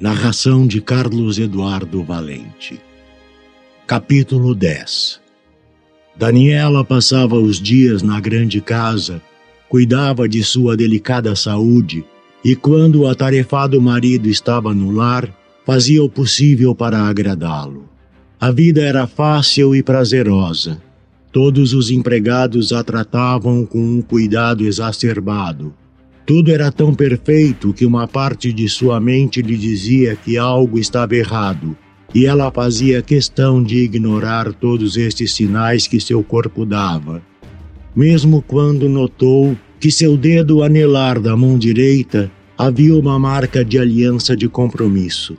Narração de Carlos Eduardo Valente. Capítulo 10 Daniela passava os dias na grande casa, cuidava de sua delicada saúde e, quando o atarefado marido estava no lar, fazia o possível para agradá-lo. A vida era fácil e prazerosa. Todos os empregados a tratavam com um cuidado exacerbado tudo era tão perfeito que uma parte de sua mente lhe dizia que algo estava errado, e ela fazia questão de ignorar todos estes sinais que seu corpo dava. Mesmo quando notou que seu dedo anelar da mão direita havia uma marca de aliança de compromisso.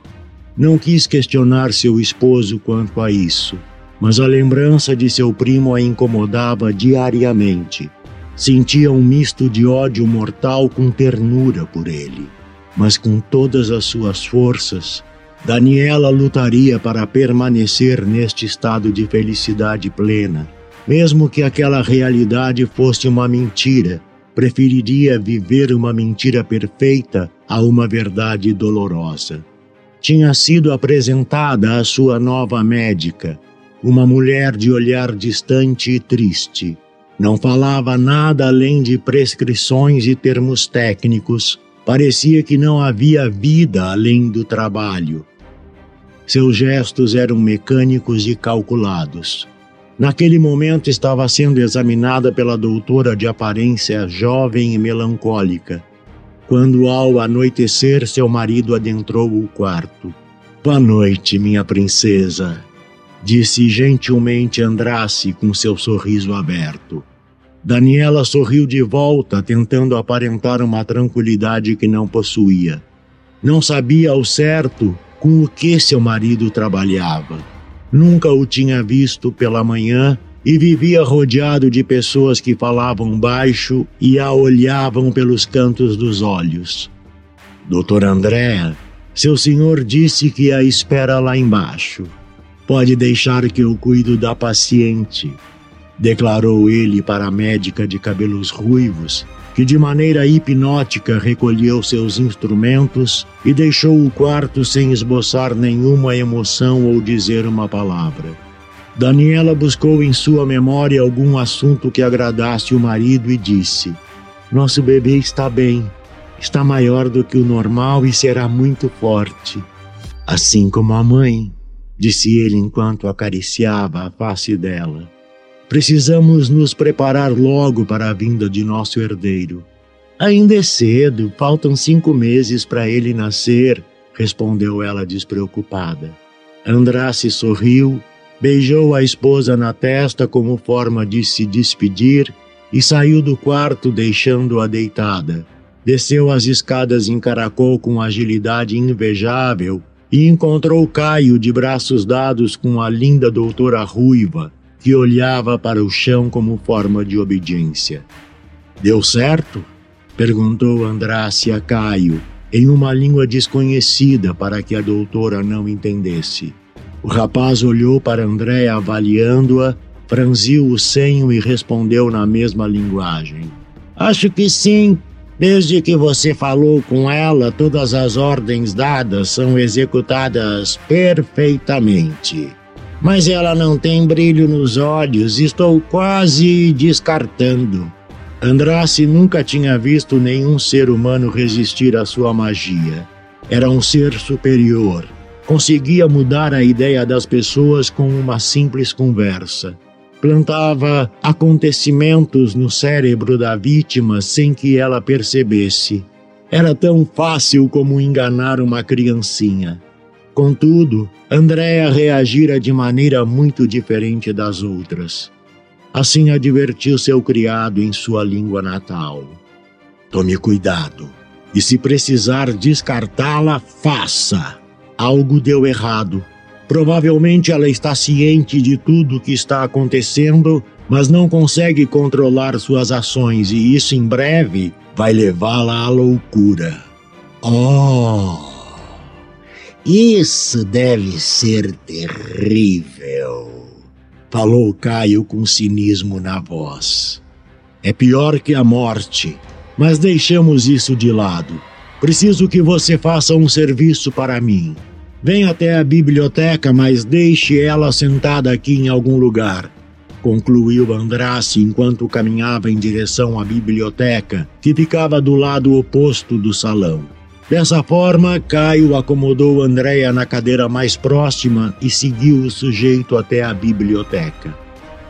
Não quis questionar seu esposo quanto a isso, mas a lembrança de seu primo a incomodava diariamente. Sentia um misto de ódio mortal com ternura por ele. Mas com todas as suas forças, Daniela lutaria para permanecer neste estado de felicidade plena. Mesmo que aquela realidade fosse uma mentira, preferiria viver uma mentira perfeita a uma verdade dolorosa. Tinha sido apresentada a sua nova médica, uma mulher de olhar distante e triste não falava nada além de prescrições e termos técnicos. Parecia que não havia vida além do trabalho. Seus gestos eram mecânicos e calculados. Naquele momento estava sendo examinada pela doutora de aparência jovem e melancólica, quando ao anoitecer seu marido adentrou o quarto. Boa noite, minha princesa, disse gentilmente Andrasse com seu sorriso aberto. Daniela sorriu de volta, tentando aparentar uma tranquilidade que não possuía. Não sabia ao certo com o que seu marido trabalhava. Nunca o tinha visto pela manhã e vivia rodeado de pessoas que falavam baixo e a olhavam pelos cantos dos olhos. Doutor Andréa, seu senhor disse que a espera lá embaixo. Pode deixar que eu cuido da paciente, declarou ele para a médica de cabelos ruivos, que de maneira hipnótica recolheu seus instrumentos e deixou o quarto sem esboçar nenhuma emoção ou dizer uma palavra. Daniela buscou em sua memória algum assunto que agradasse o marido e disse: Nosso bebê está bem, está maior do que o normal e será muito forte. Assim como a mãe disse ele enquanto acariciava a face dela. Precisamos nos preparar logo para a vinda de nosso herdeiro. Ainda é cedo, faltam cinco meses para ele nascer, respondeu ela despreocupada. Andrasse sorriu, beijou a esposa na testa como forma de se despedir e saiu do quarto deixando-a deitada. Desceu as escadas em caracol com agilidade invejável e encontrou Caio de braços dados com a linda doutora ruiva, que olhava para o chão como forma de obediência. Deu certo? perguntou Andrasse a Caio, em uma língua desconhecida para que a doutora não entendesse. O rapaz olhou para André avaliando-a, franziu o senho e respondeu na mesma linguagem. Acho que sim, Desde que você falou com ela, todas as ordens dadas são executadas perfeitamente. Mas ela não tem brilho nos olhos, estou quase descartando. Andrasse nunca tinha visto nenhum ser humano resistir à sua magia. Era um ser superior. Conseguia mudar a ideia das pessoas com uma simples conversa. Plantava acontecimentos no cérebro da vítima sem que ela percebesse. Era tão fácil como enganar uma criancinha. Contudo, Andréa reagira de maneira muito diferente das outras. Assim advertiu seu criado em sua língua natal. Tome cuidado, e se precisar descartá-la, faça. Algo deu errado. Provavelmente ela está ciente de tudo o que está acontecendo, mas não consegue controlar suas ações, e isso em breve vai levá-la à loucura. Oh! Isso deve ser terrível, falou Caio com cinismo na voz. É pior que a morte, mas deixamos isso de lado. Preciso que você faça um serviço para mim. Venha até a biblioteca, mas deixe ela sentada aqui em algum lugar. Concluiu Andrasse enquanto caminhava em direção à biblioteca, que ficava do lado oposto do salão. Dessa forma, Caio acomodou Andréia na cadeira mais próxima e seguiu o sujeito até a biblioteca.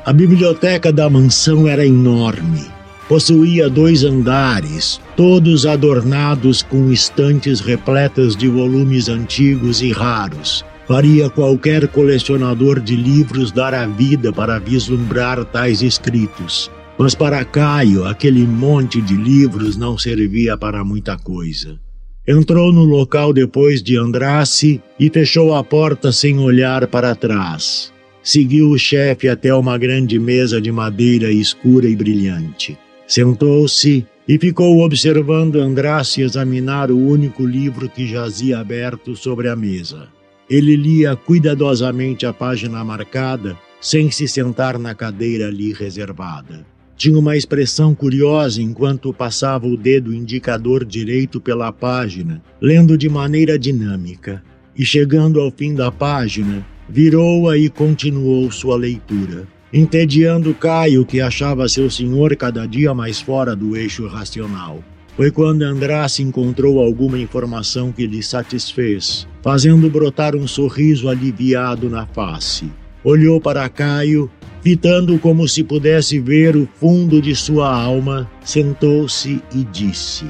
A biblioteca da mansão era enorme Possuía dois andares, todos adornados com estantes repletas de volumes antigos e raros. Faria qualquer colecionador de livros dar a vida para vislumbrar tais escritos. Mas para Caio, aquele monte de livros não servia para muita coisa. Entrou no local depois de Andrasse e fechou a porta sem olhar para trás. Seguiu o chefe até uma grande mesa de madeira escura e brilhante. Sentou-se e ficou observando Andrasse examinar o único livro que jazia aberto sobre a mesa. Ele lia cuidadosamente a página marcada, sem se sentar na cadeira ali reservada. Tinha uma expressão curiosa enquanto passava o dedo indicador direito pela página, lendo de maneira dinâmica. E chegando ao fim da página, virou-a e continuou sua leitura entediando Caio, que achava seu senhor cada dia mais fora do eixo racional. Foi quando Andrasse encontrou alguma informação que lhe satisfez, fazendo brotar um sorriso aliviado na face. Olhou para Caio, fitando como se pudesse ver o fundo de sua alma, sentou-se e disse: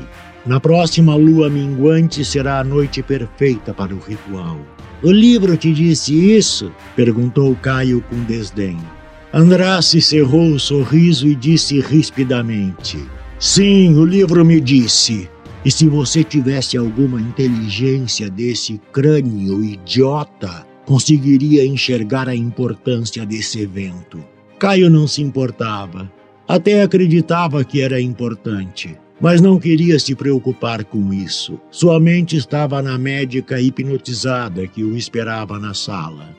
Na próxima lua minguante será a noite perfeita para o ritual. O livro te disse isso? perguntou Caio com desdém. Andrasse cerrou o sorriso e disse rispidamente: Sim, o livro me disse. E se você tivesse alguma inteligência desse crânio idiota, conseguiria enxergar a importância desse evento. Caio não se importava. Até acreditava que era importante, mas não queria se preocupar com isso. Sua mente estava na médica hipnotizada que o esperava na sala.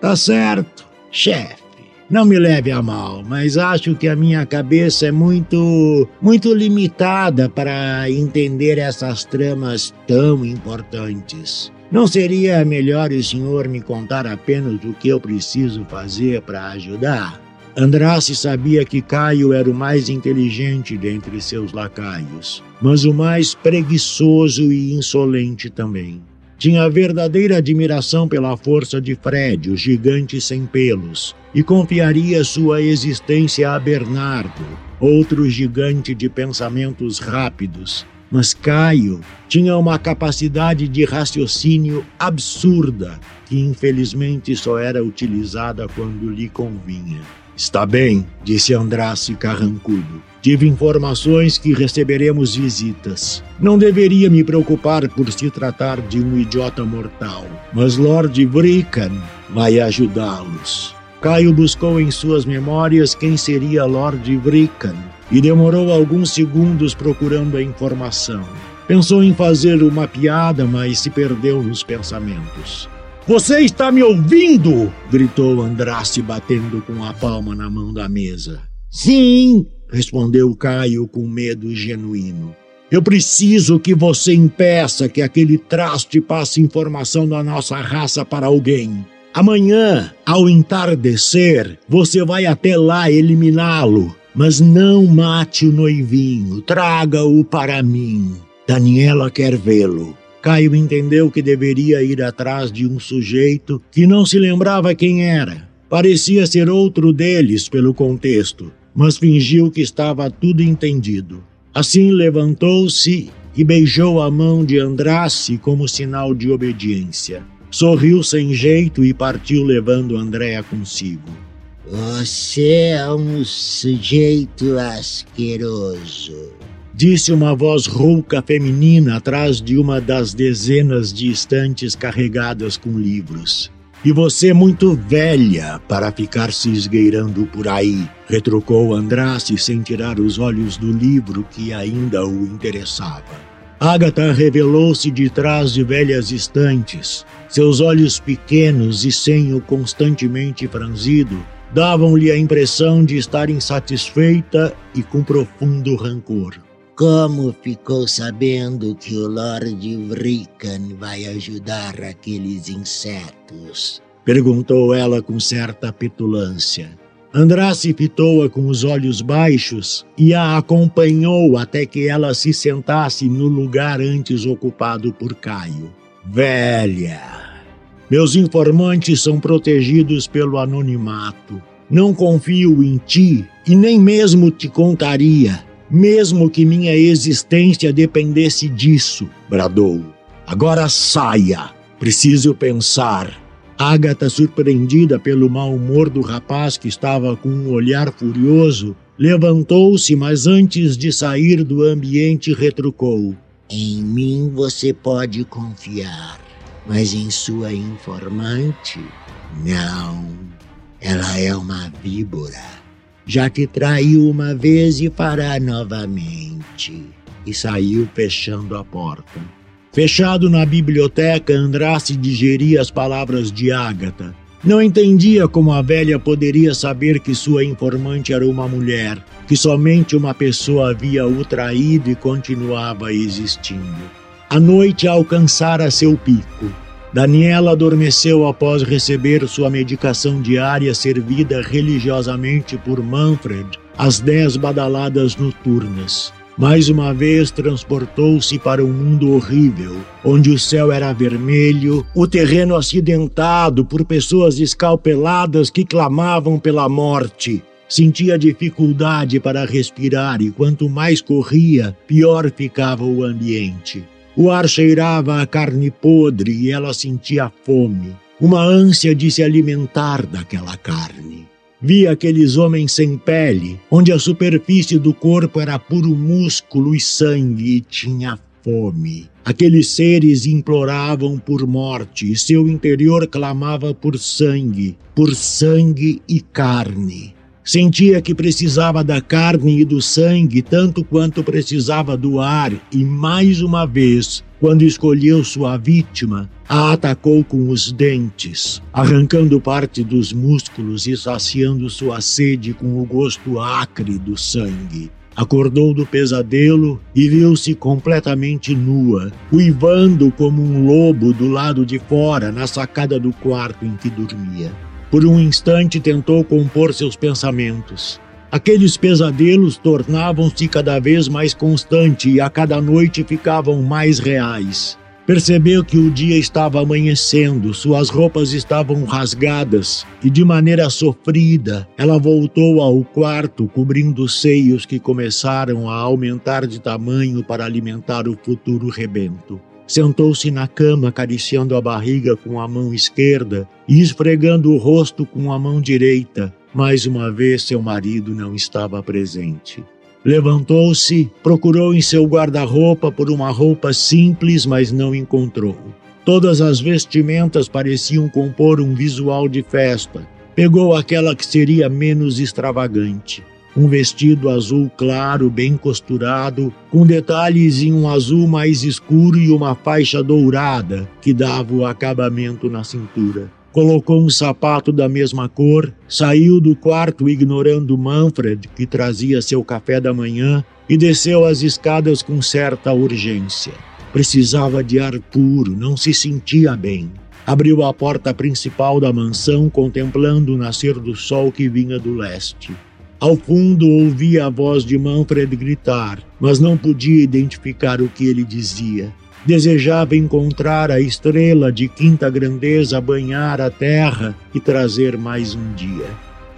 Tá certo, chefe. Não me leve a mal, mas acho que a minha cabeça é muito, muito limitada para entender essas tramas tão importantes. Não seria melhor o senhor me contar apenas o que eu preciso fazer para ajudar? Andrasse sabia que Caio era o mais inteligente dentre seus lacaios, mas o mais preguiçoso e insolente também. Tinha verdadeira admiração pela força de Fred, o gigante sem pelos, e confiaria sua existência a Bernardo, outro gigante de pensamentos rápidos. Mas Caio tinha uma capacidade de raciocínio absurda, que infelizmente só era utilizada quando lhe convinha. Está bem, disse Andrasse carrancudo. Tive informações que receberemos visitas. Não deveria me preocupar por se tratar de um idiota mortal, mas Lord Vrickan vai ajudá-los. Caio buscou em suas memórias quem seria Lord Vrickan e demorou alguns segundos procurando a informação. Pensou em fazer uma piada, mas se perdeu nos pensamentos. Você está me ouvindo? gritou Andraste, batendo com a palma na mão da mesa. Sim, respondeu Caio com medo genuíno. Eu preciso que você impeça que aquele traste passe informação da nossa raça para alguém. Amanhã, ao entardecer, você vai até lá eliminá-lo. Mas não mate o noivinho, traga-o para mim. Daniela quer vê-lo. Caio entendeu que deveria ir atrás de um sujeito que não se lembrava quem era. Parecia ser outro deles pelo contexto, mas fingiu que estava tudo entendido. Assim levantou-se e beijou a mão de Andrasse como sinal de obediência. Sorriu sem jeito e partiu levando Andréa consigo. Você é um sujeito asqueroso, disse uma voz rouca feminina atrás de uma das dezenas de estantes carregadas com livros. E você muito velha para ficar se esgueirando por aí, retrucou Andraste sem tirar os olhos do livro que ainda o interessava. Agatha revelou-se de trás de velhas estantes. Seus olhos pequenos e senho constantemente franzido davam-lhe a impressão de estar insatisfeita e com profundo rancor. Como ficou sabendo que o Lord Vrikan vai ajudar aqueles insetos? Perguntou ela com certa petulância. Andrasse fitou-a com os olhos baixos e a acompanhou até que ela se sentasse no lugar antes ocupado por Caio. Velha! Meus informantes são protegidos pelo anonimato. Não confio em ti e nem mesmo te contaria mesmo que minha existência dependesse disso, bradou. Agora saia, preciso pensar. Ágata, surpreendida pelo mau humor do rapaz que estava com um olhar furioso, levantou-se, mas antes de sair do ambiente retrucou: Em mim você pode confiar, mas em sua informante, não. Ela é uma víbora já te traiu uma vez e fará novamente. E saiu fechando a porta. Fechado na biblioteca, Andraste digeria as palavras de Ágata. Não entendia como a velha poderia saber que sua informante era uma mulher, que somente uma pessoa havia o traído e continuava existindo. A noite alcançara seu pico. Daniela adormeceu após receber sua medicação diária servida religiosamente por Manfred às dez badaladas noturnas. Mais uma vez transportou-se para um mundo horrível, onde o céu era vermelho, o terreno acidentado por pessoas escalpeladas que clamavam pela morte. Sentia dificuldade para respirar e quanto mais corria, pior ficava o ambiente. O ar cheirava a carne podre e ela sentia fome, uma ânsia de se alimentar daquela carne. Via aqueles homens sem pele, onde a superfície do corpo era puro músculo e sangue e tinha fome. Aqueles seres imploravam por morte e seu interior clamava por sangue, por sangue e carne. Sentia que precisava da carne e do sangue tanto quanto precisava do ar, e mais uma vez, quando escolheu sua vítima, a atacou com os dentes, arrancando parte dos músculos e saciando sua sede com o gosto acre do sangue. Acordou do pesadelo e viu-se completamente nua, uivando como um lobo do lado de fora na sacada do quarto em que dormia. Por um instante tentou compor seus pensamentos. Aqueles pesadelos tornavam-se cada vez mais constantes e a cada noite ficavam mais reais. Percebeu que o dia estava amanhecendo, suas roupas estavam rasgadas e, de maneira sofrida, ela voltou ao quarto, cobrindo os seios que começaram a aumentar de tamanho para alimentar o futuro rebento. Sentou-se na cama, acariciando a barriga com a mão esquerda e esfregando o rosto com a mão direita. Mais uma vez, seu marido não estava presente. Levantou-se, procurou em seu guarda-roupa por uma roupa simples, mas não encontrou. Todas as vestimentas pareciam compor um visual de festa. Pegou aquela que seria menos extravagante um vestido azul claro, bem costurado, com detalhes em um azul mais escuro e uma faixa dourada que dava o acabamento na cintura. Colocou um sapato da mesma cor, saiu do quarto ignorando Manfred, que trazia seu café da manhã, e desceu as escadas com certa urgência. Precisava de ar puro, não se sentia bem. Abriu a porta principal da mansão, contemplando o nascer do sol que vinha do leste. Ao fundo ouvia a voz de Manfred gritar, mas não podia identificar o que ele dizia. desejava encontrar a estrela de quinta grandeza banhar a terra e trazer mais um dia.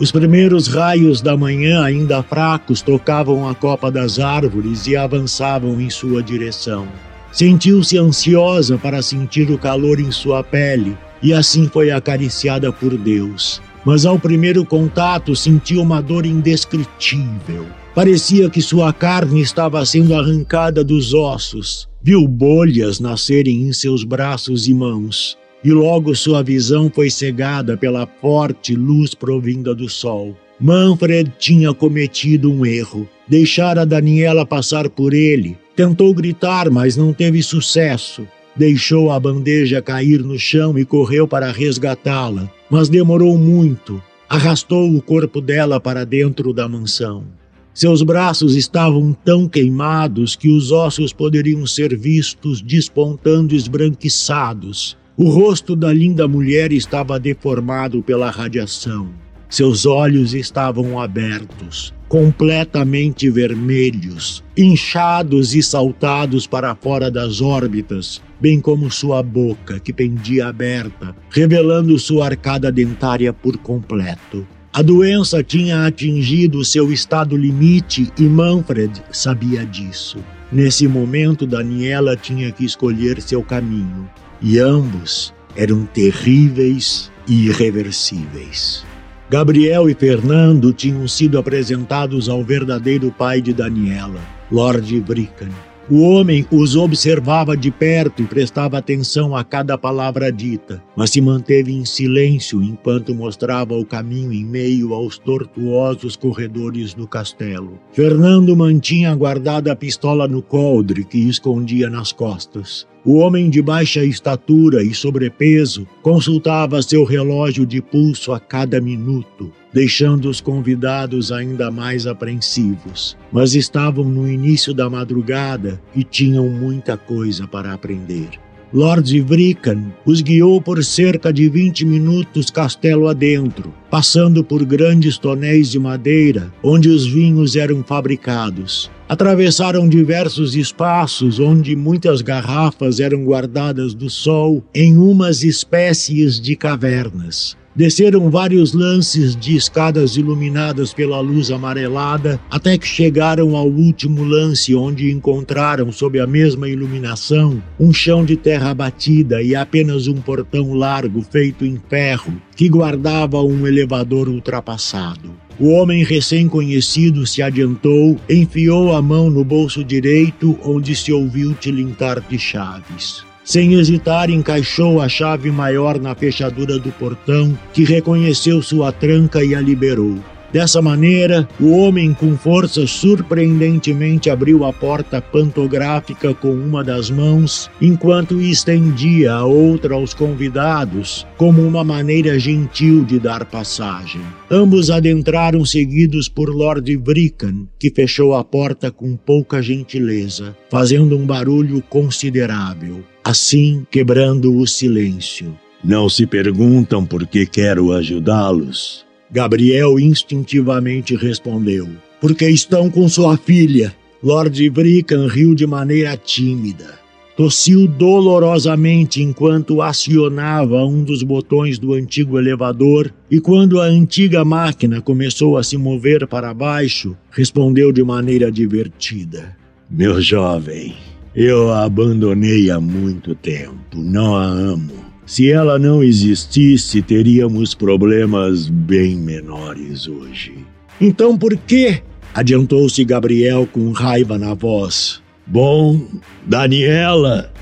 Os primeiros raios da manhã, ainda fracos, tocavam a copa das árvores e avançavam em sua direção. Sentiu-se ansiosa para sentir o calor em sua pele e assim foi acariciada por Deus. Mas ao primeiro contato sentiu uma dor indescritível. Parecia que sua carne estava sendo arrancada dos ossos. Viu bolhas nascerem em seus braços e mãos. E logo sua visão foi cegada pela forte luz provinda do sol. Manfred tinha cometido um erro. Deixara Daniela passar por ele. Tentou gritar, mas não teve sucesso. Deixou a bandeja cair no chão e correu para resgatá-la, mas demorou muito. Arrastou o corpo dela para dentro da mansão. Seus braços estavam tão queimados que os ossos poderiam ser vistos despontando esbranquiçados. O rosto da linda mulher estava deformado pela radiação. Seus olhos estavam abertos, completamente vermelhos, inchados e saltados para fora das órbitas, bem como sua boca, que pendia aberta, revelando sua arcada dentária por completo. A doença tinha atingido seu estado limite e Manfred sabia disso. Nesse momento, Daniela tinha que escolher seu caminho, e ambos eram terríveis e irreversíveis. Gabriel e Fernando tinham sido apresentados ao verdadeiro pai de Daniela, Lord Bricken. O homem os observava de perto e prestava atenção a cada palavra dita, mas se manteve em silêncio enquanto mostrava o caminho em meio aos tortuosos corredores do castelo. Fernando mantinha guardada a pistola no coldre que escondia nas costas. O homem de baixa estatura e sobrepeso consultava seu relógio de pulso a cada minuto, deixando os convidados ainda mais apreensivos. Mas estavam no início da madrugada e tinham muita coisa para aprender. Lord Vrikan os guiou por cerca de 20 minutos castelo adentro, passando por grandes tonéis de madeira onde os vinhos eram fabricados. Atravessaram diversos espaços onde muitas garrafas eram guardadas do sol em umas espécies de cavernas. Desceram vários lances de escadas iluminadas pela luz amarelada até que chegaram ao último lance, onde encontraram, sob a mesma iluminação, um chão de terra batida e apenas um portão largo feito em ferro que guardava um elevador ultrapassado. O homem recém-conhecido se adiantou, enfiou a mão no bolso direito, onde se ouviu tilintar de chaves. Sem hesitar, encaixou a chave maior na fechadura do portão, que reconheceu sua tranca e a liberou. Dessa maneira, o homem com força surpreendentemente abriu a porta pantográfica com uma das mãos, enquanto estendia a outra aos convidados, como uma maneira gentil de dar passagem. Ambos adentraram seguidos por Lord Vrikan, que fechou a porta com pouca gentileza, fazendo um barulho considerável, assim quebrando o silêncio. Não se perguntam por que quero ajudá-los. Gabriel instintivamente respondeu: Porque estão com sua filha. Lord Brican riu de maneira tímida. Tossiu dolorosamente enquanto acionava um dos botões do antigo elevador e, quando a antiga máquina começou a se mover para baixo, respondeu de maneira divertida: Meu jovem, eu a abandonei há muito tempo, não a amo. Se ela não existisse, teríamos problemas bem menores hoje. Então por quê? Adiantou-se Gabriel com raiva na voz. Bom, Daniela.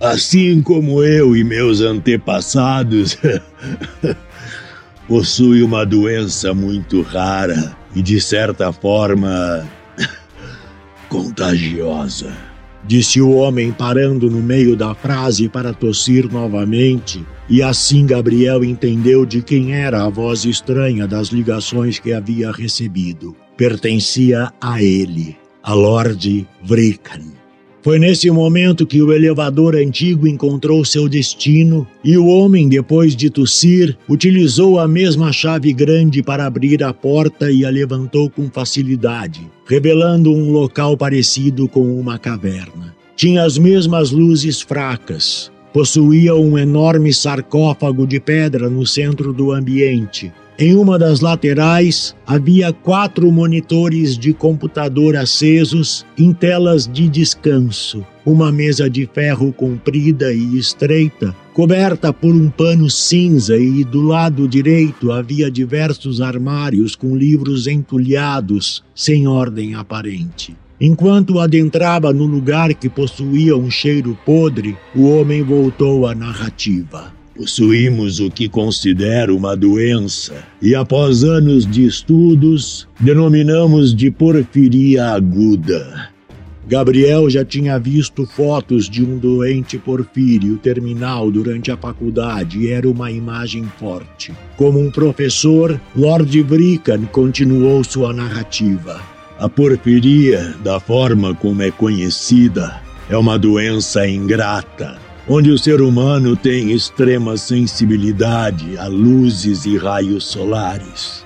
assim como eu e meus antepassados, possui uma doença muito rara e, de certa forma, contagiosa disse o homem, parando no meio da frase para tossir novamente. E assim Gabriel entendeu de quem era a voz estranha das ligações que havia recebido. Pertencia a ele, a Lord Vrikan. Foi nesse momento que o elevador antigo encontrou seu destino e o homem, depois de tossir, utilizou a mesma chave grande para abrir a porta e a levantou com facilidade, revelando um local parecido com uma caverna. Tinha as mesmas luzes fracas, possuía um enorme sarcófago de pedra no centro do ambiente em uma das laterais havia quatro monitores de computador acesos em telas de descanso, uma mesa de ferro comprida e estreita, coberta por um pano cinza, e do lado direito havia diversos armários com livros entulhados, sem ordem aparente. Enquanto adentrava no lugar que possuía um cheiro podre, o homem voltou à narrativa. Possuímos o que considero uma doença e, após anos de estudos, denominamos de porfiria aguda. Gabriel já tinha visto fotos de um doente porfírio terminal durante a faculdade e era uma imagem forte. Como um professor, Lord Brican continuou sua narrativa. A porfiria, da forma como é conhecida, é uma doença ingrata onde o ser humano tem extrema sensibilidade a luzes e raios solares.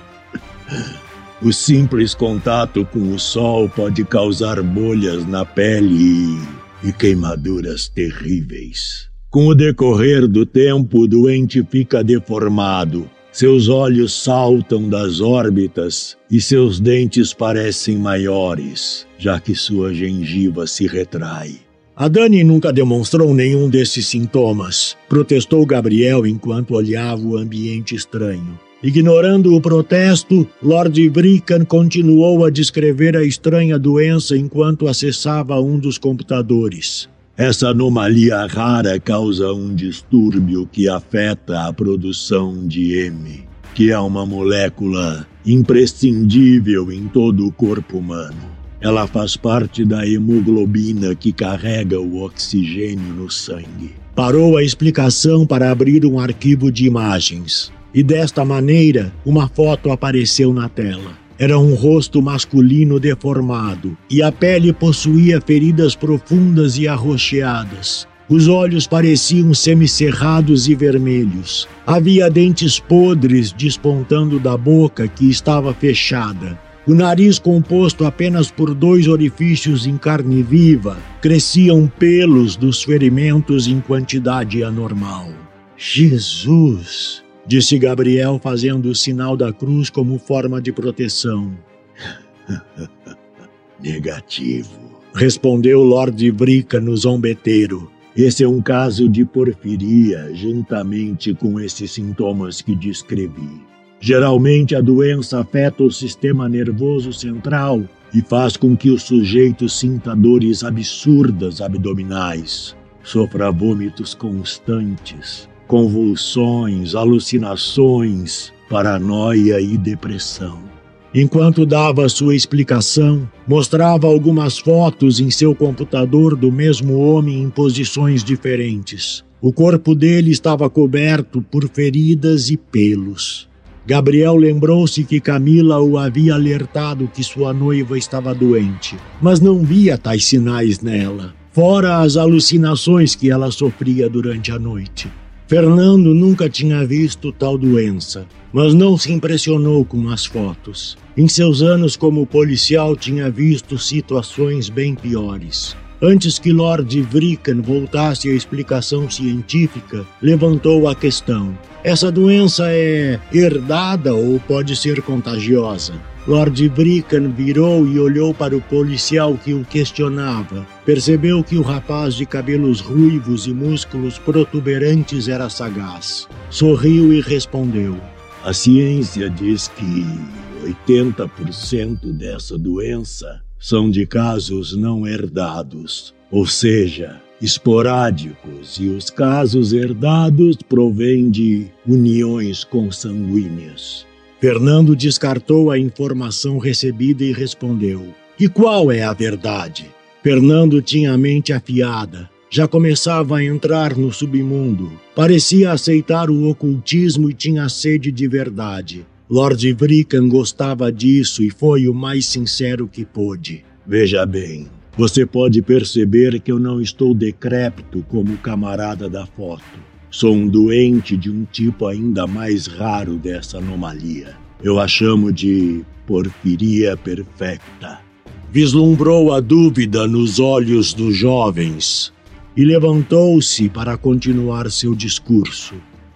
O simples contato com o sol pode causar bolhas na pele e, queimaduras terríveis. Com o decorrer do tempo, o doente fica deformado, seus olhos saltam das órbitas e seus dentes parecem maiores, já que sua gengiva se retrai. A Dani nunca demonstrou nenhum desses sintomas, protestou Gabriel enquanto olhava o ambiente estranho. Ignorando o protesto, Lord Brican continuou a descrever a estranha doença enquanto acessava um dos computadores. Essa anomalia rara causa um distúrbio que afeta a produção de M, que é uma molécula imprescindível em todo o corpo humano. Ela faz parte da hemoglobina que carrega o oxigênio no sangue. Parou a explicação para abrir um arquivo de imagens. E desta maneira, uma foto apareceu na tela. Era um rosto masculino deformado e a pele possuía feridas profundas e arroxeadas. Os olhos pareciam semicerrados e vermelhos. Havia dentes podres despontando da boca que estava fechada o nariz, composto apenas por dois orifícios em carne viva, cresciam pelos dos ferimentos em quantidade anormal. Jesus! disse Gabriel, fazendo o sinal da cruz como forma de proteção. Negativo, respondeu Lord Brica no zombeteiro. Esse é um caso de porfiria, juntamente com esses sintomas que descrevi. Geralmente, a doença afeta o sistema nervoso central e faz com que o sujeito sinta dores absurdas abdominais, sofra vômitos constantes, convulsões, alucinações, paranoia e depressão. Enquanto dava sua explicação, mostrava algumas fotos em seu computador do mesmo homem em posições diferentes. O corpo dele estava coberto por feridas e pelos. Gabriel lembrou-se que Camila o havia alertado que sua noiva estava doente, mas não via tais sinais nela, fora as alucinações que ela sofria durante a noite. Fernando nunca tinha visto tal doença, mas não se impressionou com as fotos. Em seus anos como policial, tinha visto situações bem piores. Antes que Lord Vrican voltasse à explicação científica, levantou a questão: essa doença é herdada ou pode ser contagiosa? Lord Brican virou e olhou para o policial que o questionava. Percebeu que o rapaz de cabelos ruivos e músculos protuberantes era sagaz. Sorriu e respondeu: A ciência diz que 80% dessa doença são de casos não herdados, ou seja, esporádicos, e os casos herdados provêm de uniões consanguíneas. Fernando descartou a informação recebida e respondeu: E qual é a verdade? Fernando tinha a mente afiada. Já começava a entrar no submundo. Parecia aceitar o ocultismo e tinha sede de verdade. Lord Vrican gostava disso e foi o mais sincero que pôde. Veja bem, Você pode perceber que eu não estou decrépito como o camarada da foto. Sou um doente de um tipo ainda mais raro dessa anomalia. Eu a chamo de porfiria perfecta. Vislumbrou a dúvida nos olhos dos jovens e levantou-se para continuar seu discurso.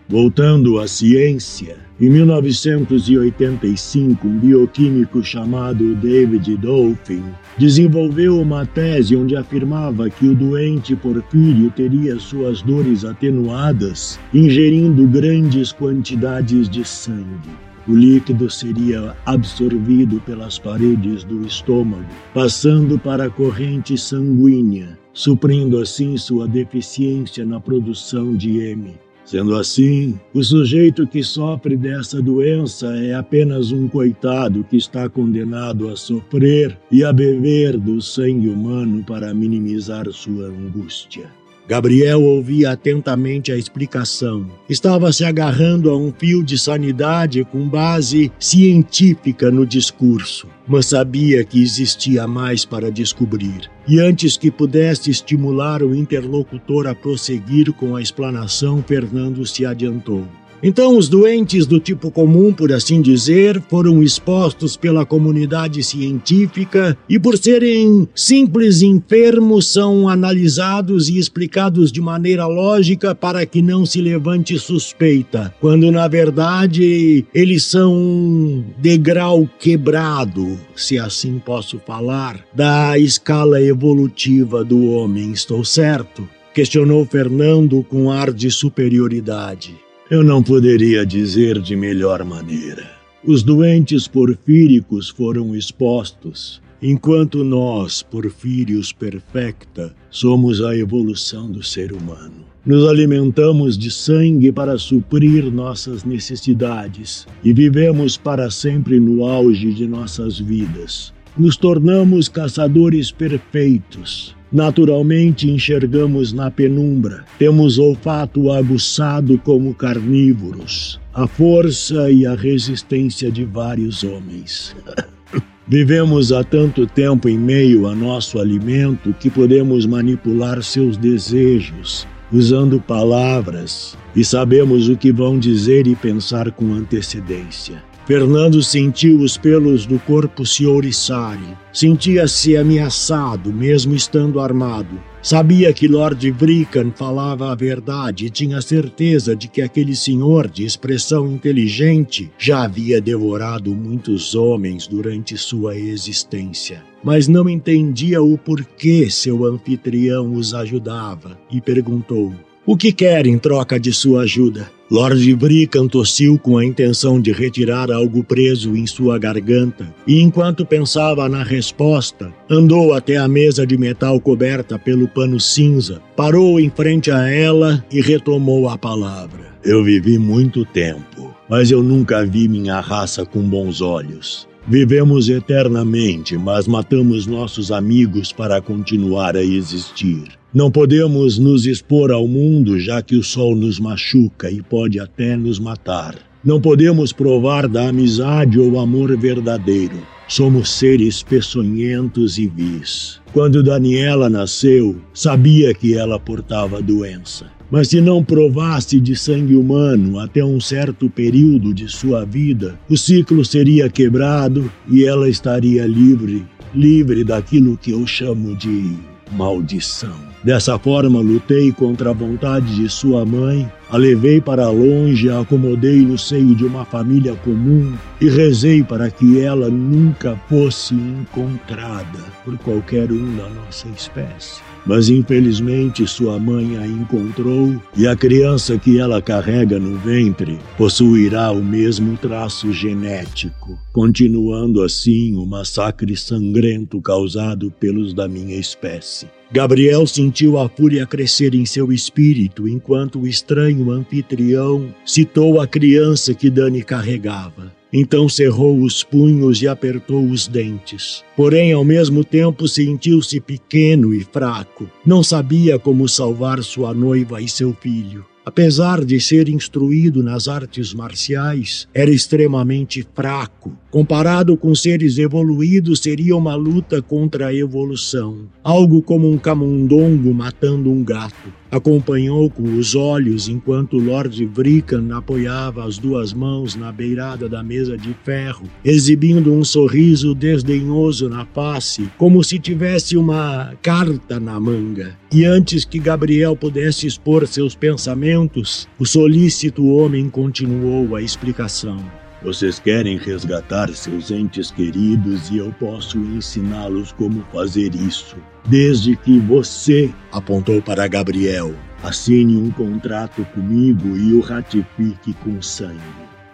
Voltando à ciência, em 1985, um bioquímico chamado David Dolphin desenvolveu uma tese onde afirmava que o doente porfírio teria suas dores atenuadas ingerindo grandes quantidades de sangue. O líquido seria absorvido pelas paredes do estômago, passando para a corrente sanguínea, suprindo assim sua deficiência na produção de M. Sendo assim, o sujeito que sofre dessa doença é apenas um coitado que está condenado a sofrer e a beber do sangue humano para minimizar sua angústia. Gabriel ouvia atentamente a explicação. Estava se agarrando a um fio de sanidade com base científica no discurso, mas sabia que existia mais para descobrir. E antes que pudesse estimular o interlocutor a prosseguir com a explanação, Fernando se adiantou. Então, os doentes do tipo comum, por assim dizer, foram expostos pela comunidade científica e, por serem simples enfermos, são analisados e explicados de maneira lógica para que não se levante suspeita, quando na verdade eles são um degrau quebrado, se assim posso falar, da escala evolutiva do homem. Estou certo? Questionou Fernando com ar de superioridade. Eu não poderia dizer de melhor maneira. Os doentes porfíricos foram expostos, enquanto nós, porfírios perfecta, somos a evolução do ser humano. Nos alimentamos de sangue para suprir nossas necessidades e vivemos para sempre no auge de nossas vidas. Nos tornamos caçadores perfeitos, Naturalmente enxergamos na penumbra, temos olfato aguçado como carnívoros, a força e a resistência de vários homens. Vivemos há tanto tempo em meio a nosso alimento que podemos manipular seus desejos, usando palavras, e sabemos o que vão dizer e pensar com antecedência. Fernando sentiu os pelos do corpo se ouriçarem. Sentia-se ameaçado, mesmo estando armado. Sabia que Lord Brican falava a verdade e tinha certeza de que aquele senhor de expressão inteligente já havia devorado muitos homens durante sua existência. Mas não entendia o porquê seu anfitrião os ajudava e perguntou: O que quer em troca de sua ajuda? Lord Brican tossiu com a intenção de retirar algo preso em sua garganta, e enquanto pensava na resposta, andou até a mesa de metal coberta pelo pano cinza, parou em frente a ela e retomou a palavra. Eu vivi muito tempo, mas eu nunca vi minha raça com bons olhos. Vivemos eternamente, mas matamos nossos amigos para continuar a existir. Não podemos nos expor ao mundo, já que o sol nos machuca e pode até nos matar. Não podemos provar da amizade ou amor verdadeiro. Somos seres peçonhentos e vis. Quando Daniela nasceu, sabia que ela portava doença. Mas se não provasse de sangue humano até um certo período de sua vida, o ciclo seria quebrado e ela estaria livre, livre daquilo que eu chamo de maldição. Dessa forma, lutei contra a vontade de sua mãe, a levei para longe, a acomodei no seio de uma família comum e rezei para que ela nunca fosse encontrada por qualquer um da nossa espécie. Mas infelizmente sua mãe a encontrou e a criança que ela carrega no ventre possuirá o mesmo traço genético, continuando assim o massacre sangrento causado pelos da minha espécie. Gabriel sentiu a fúria crescer em seu espírito enquanto o estranho anfitrião citou a criança que Dani carregava. Então cerrou os punhos e apertou os dentes. Porém, ao mesmo tempo, sentiu-se pequeno e fraco. Não sabia como salvar sua noiva e seu filho. Apesar de ser instruído nas artes marciais, era extremamente fraco. Comparado com seres evoluídos, seria uma luta contra a evolução, algo como um camundongo matando um gato. Acompanhou com os olhos enquanto Lord Vrican apoiava as duas mãos na beirada da mesa de ferro, exibindo um sorriso desdenhoso na face, como se tivesse uma carta na manga. E antes que Gabriel pudesse expor seus pensamentos, o solícito homem continuou a explicação. Vocês querem resgatar seus entes queridos e eu posso ensiná-los como fazer isso. Desde que você, apontou para Gabriel, assine um contrato comigo e o ratifique com sangue.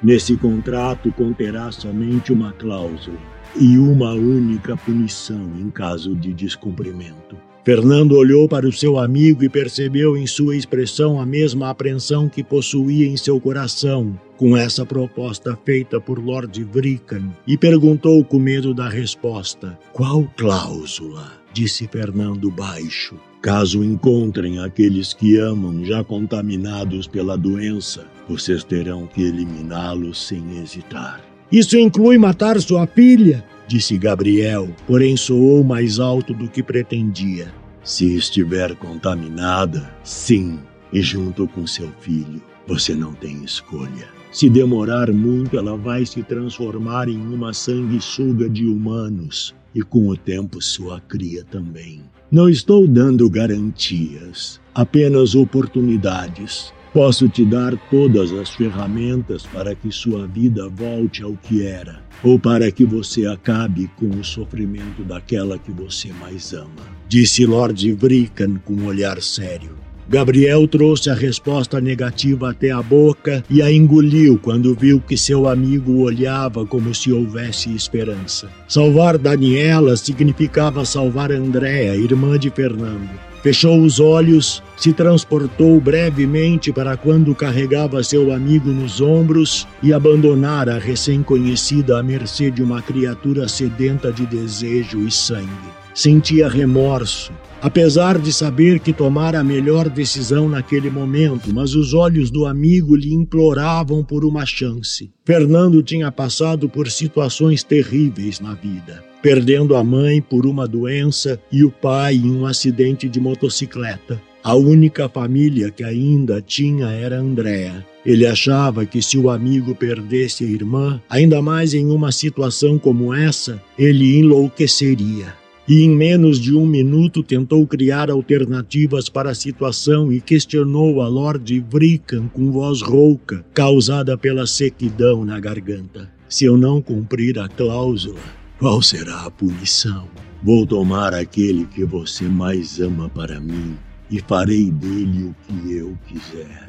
Nesse contrato conterá somente uma cláusula e uma única punição em caso de descumprimento. Fernando olhou para o seu amigo e percebeu em sua expressão a mesma apreensão que possuía em seu coração com essa proposta feita por Lord Vrican e perguntou com medo da resposta: Qual cláusula? disse Fernando baixo. Caso encontrem aqueles que amam já contaminados pela doença, vocês terão que eliminá-los sem hesitar. Isso inclui matar sua filha? Disse Gabriel, porém soou mais alto do que pretendia. Se estiver contaminada, sim, e junto com seu filho, você não tem escolha. Se demorar muito, ela vai se transformar em uma sanguessuga de humanos e com o tempo sua cria também. Não estou dando garantias, apenas oportunidades. Posso te dar todas as ferramentas para que sua vida volte ao que era, ou para que você acabe com o sofrimento daquela que você mais ama, disse Lord Vrican com um olhar sério. Gabriel trouxe a resposta negativa até a boca e a engoliu quando viu que seu amigo olhava como se houvesse esperança. Salvar Daniela significava salvar Andréa, irmã de Fernando. Fechou os olhos, se transportou brevemente para quando carregava seu amigo nos ombros e abandonara a recém-conhecida à mercê de uma criatura sedenta de desejo e sangue. Sentia remorso, apesar de saber que tomara a melhor decisão naquele momento, mas os olhos do amigo lhe imploravam por uma chance. Fernando tinha passado por situações terríveis na vida perdendo a mãe por uma doença e o pai em um acidente de motocicleta. A única família que ainda tinha era Andréa. Ele achava que se o amigo perdesse a irmã, ainda mais em uma situação como essa, ele enlouqueceria. E em menos de um minuto tentou criar alternativas para a situação e questionou a Lord Vrican com voz rouca, causada pela sequidão na garganta. Se eu não cumprir a cláusula, qual será a punição? Vou tomar aquele que você mais ama para mim e farei dele o que eu quiser.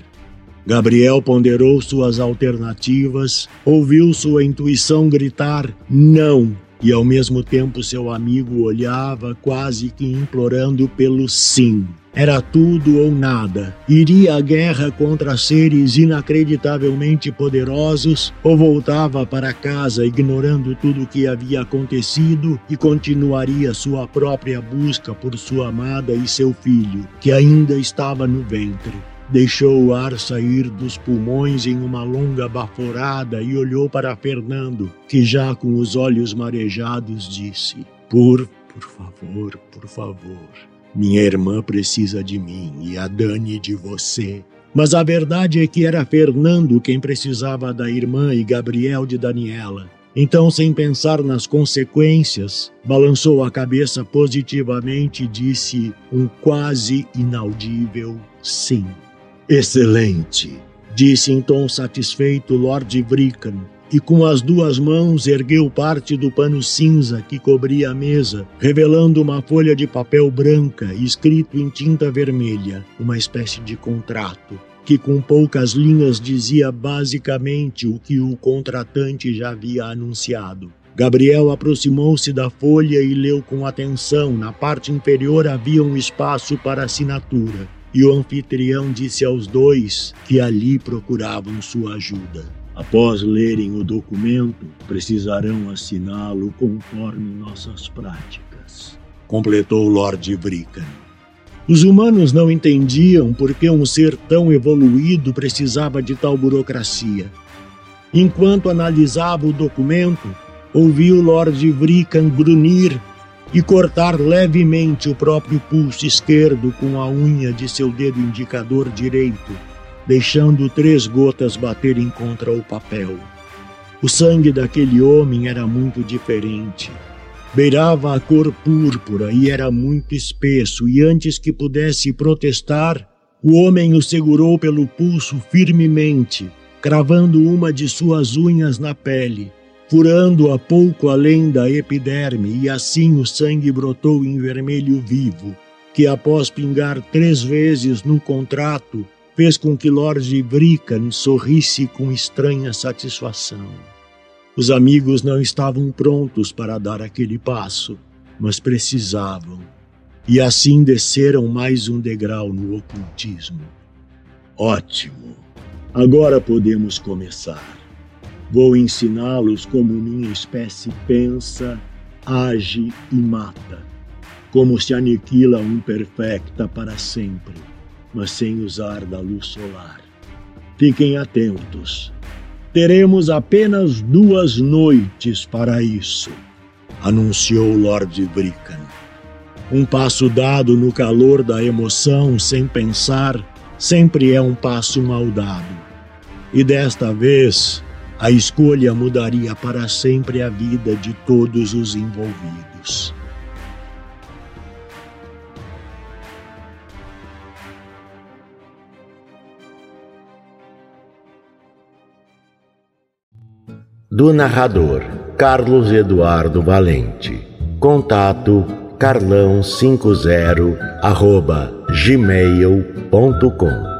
Gabriel ponderou suas alternativas, ouviu sua intuição gritar não, e ao mesmo tempo seu amigo olhava quase que implorando pelo sim. Era tudo ou nada. Iria à guerra contra seres inacreditavelmente poderosos ou voltava para casa ignorando tudo o que havia acontecido e continuaria sua própria busca por sua amada e seu filho, que ainda estava no ventre. Deixou o ar sair dos pulmões em uma longa baforada e olhou para Fernando, que já com os olhos marejados disse: Por, por favor, por favor. Minha irmã precisa de mim e a Dani de você. Mas a verdade é que era Fernando quem precisava da irmã e Gabriel de Daniela. Então, sem pensar nas consequências, balançou a cabeça positivamente e disse um quase inaudível sim. Excelente, disse em tom satisfeito Lord Vrican, e com as duas mãos ergueu parte do pano cinza que cobria a mesa, revelando uma folha de papel branca escrito em tinta vermelha, uma espécie de contrato, que com poucas linhas dizia basicamente o que o contratante já havia anunciado. Gabriel aproximou-se da folha e leu com atenção. Na parte inferior havia um espaço para assinatura, e o anfitrião disse aos dois que ali procuravam sua ajuda. Após lerem o documento, precisarão assiná-lo conforme nossas práticas. Completou Lord Vrican. Os humanos não entendiam por que um ser tão evoluído precisava de tal burocracia. Enquanto analisava o documento, ouviu Lord Vrican grunhir e cortar levemente o próprio pulso esquerdo com a unha de seu dedo indicador direito, deixando três gotas baterem contra o papel. O sangue daquele homem era muito diferente. Beirava a cor púrpura e era muito espesso, e antes que pudesse protestar, o homem o segurou pelo pulso firmemente, cravando uma de suas unhas na pele furando-a pouco além da epiderme, e assim o sangue brotou em vermelho vivo, que após pingar três vezes no contrato, fez com que Lord Vrican sorrisse com estranha satisfação. Os amigos não estavam prontos para dar aquele passo, mas precisavam, e assim desceram mais um degrau no ocultismo. Ótimo! Agora podemos começar. Vou ensiná-los como minha espécie pensa, age e mata, como se aniquila um perfecta para sempre, mas sem usar da luz solar. Fiquem atentos. Teremos apenas duas noites para isso, anunciou Lord Brican. Um passo dado no calor da emoção, sem pensar, sempre é um passo mal dado. E desta vez, a escolha mudaria para sempre a vida de todos os envolvidos. Do narrador Carlos Eduardo Valente. Contato carlão50 arroba gmail.com